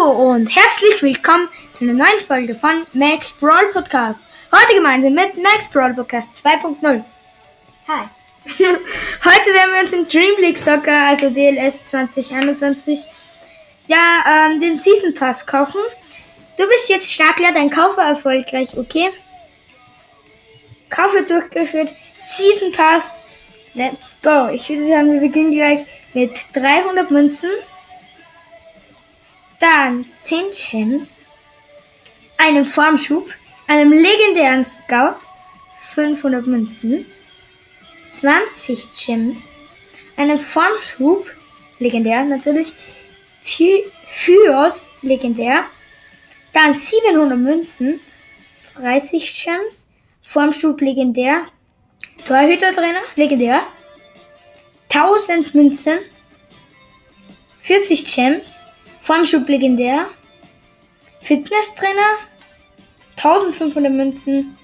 Hallo und herzlich willkommen zu einer neuen Folge von Max Brawl Podcast. Heute gemeinsam mit Max Brawl Podcast 2.0. Hi. Heute werden wir uns in Dream League Soccer, also DLS 2021, ja, ähm, den Season Pass kaufen. Du bist jetzt Startler, dein Kauf war erfolgreich, okay? Kauf wird durchgeführt, Season Pass, let's go. Ich würde sagen, wir beginnen gleich mit 300 Münzen. Dann 10 Gems, einem Formschub, einem legendären Scout, 500 Münzen, 20 Gems, einem Formschub, legendär natürlich, Fyos, legendär, dann 700 Münzen, 30 Gems, Formschub, legendär, Torhütertrainer, legendär, 1000 Münzen, 40 Gems, Formschub legendär. Fitnesstrainer. 1500 Münzen.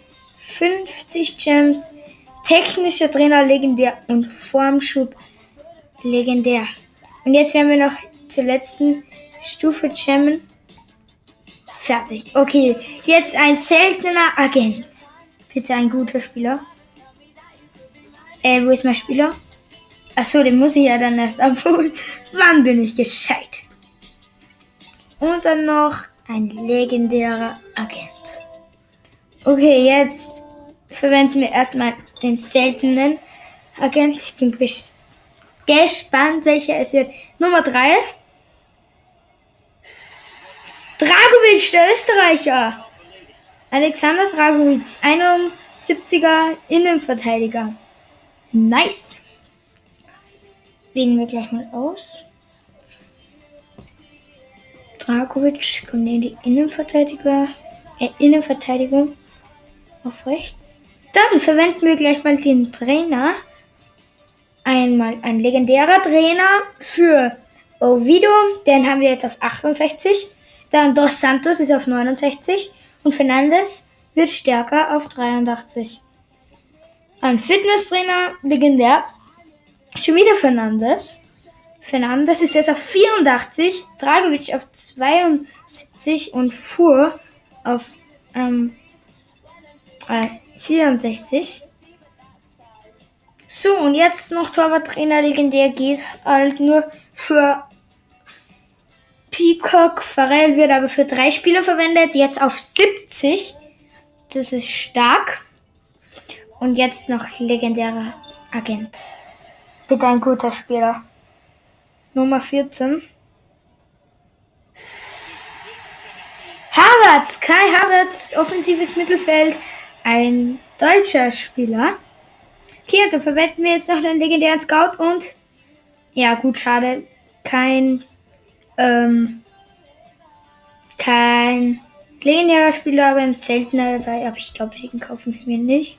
50 Gems. Technischer Trainer legendär. Und Formschub legendär. Und jetzt werden wir noch zur letzten Stufe jammen. Fertig. Okay, jetzt ein seltener Agent. Bitte ein guter Spieler. Äh, wo ist mein Spieler? Achso, den muss ich ja dann erst abholen. Wann bin ich gescheit? Und dann noch ein legendärer Agent. Okay, jetzt verwenden wir erstmal den seltenen Agent. Ich bin gespannt, welcher es wird. Nummer 3. Dragovic, der Österreicher. Alexander Dragovic, 71er Innenverteidiger. Nice. Wählen wir gleich mal aus. Dragovic kommt in die Innenverteidiger, äh, Innenverteidigung auf rechts. Dann verwenden wir gleich mal den Trainer. Einmal ein legendärer Trainer für Ovido, den haben wir jetzt auf 68. Dann Dos Santos ist auf 69 und Fernandes wird stärker auf 83. Ein Fitnesstrainer, legendär, schon wieder Fernandes. Fernandes ist jetzt auf 84, Dragovic auf 72 und Fuhr auf ähm, äh, 64. So, und jetzt noch Torwarttrainer legendär geht halt nur für Peacock. Farrell wird aber für drei Spieler verwendet, jetzt auf 70. Das ist stark. Und jetzt noch legendärer Agent. Bitte ein guter Spieler. Nummer 14. Havertz, Kai Havertz, offensives Mittelfeld, ein deutscher Spieler. Okay, dann verwenden wir jetzt noch den legendären Scout und ja, gut, schade, kein ähm, kein legendärer Spieler, aber ein seltener dabei, aber ich glaube, den kaufen wir mir nicht.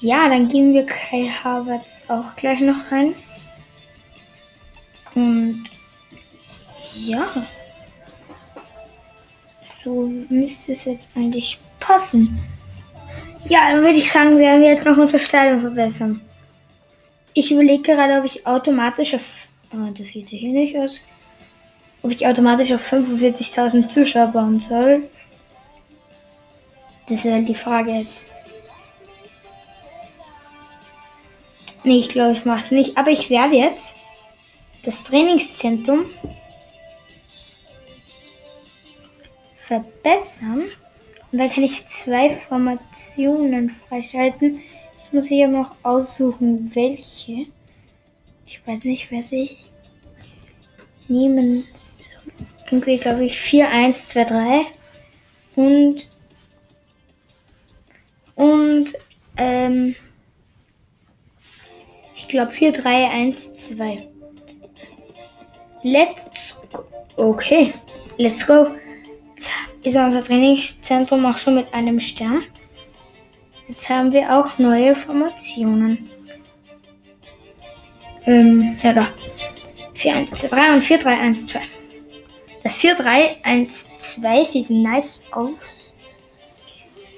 Ja, dann geben wir Kai Havertz auch gleich noch rein. Und ja, so müsste es jetzt eigentlich passen. Ja, dann würde ich sagen, werden wir jetzt noch unsere Stadion verbessern. Ich überlege gerade, ob ich automatisch auf. Oh, das sieht hier nicht aus. Ob ich automatisch auf 45.000 Zuschauer bauen soll. Das ist halt die Frage jetzt. Nee, ich glaube, ich mache es nicht. Aber ich werde jetzt das Trainingszentrum verbessern. Und dann kann ich zwei Formationen freischalten. Ich muss hier noch aussuchen, welche. Ich weiß nicht, wer sich nehmen soll. Irgendwie glaube ich 4, 1, 2, 3. Und und ähm, ich glaube 4, 3, 1, 2. Let's go. Okay, let's go. Jetzt ist unser Trainingszentrum auch schon mit einem Stern. Jetzt haben wir auch neue Formationen. Ähm, ja da. 4, 1, 2, 3 und 4, 3, 1, 2. Das 4, 3, 1, 2 sieht nice aus.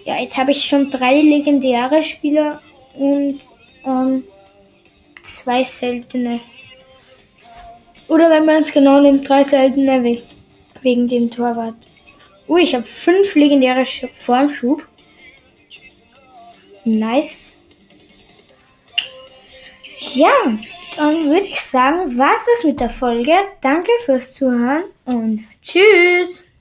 Ja, jetzt habe ich schon drei legendäre Spieler und ähm, zwei seltene oder wenn man es genau nimmt, drei seltene wegen dem Torwart. Ui, ich habe fünf legendäre Formschub. Nice. Ja, dann würde ich sagen, war's das mit der Folge. Danke fürs Zuhören und tschüss.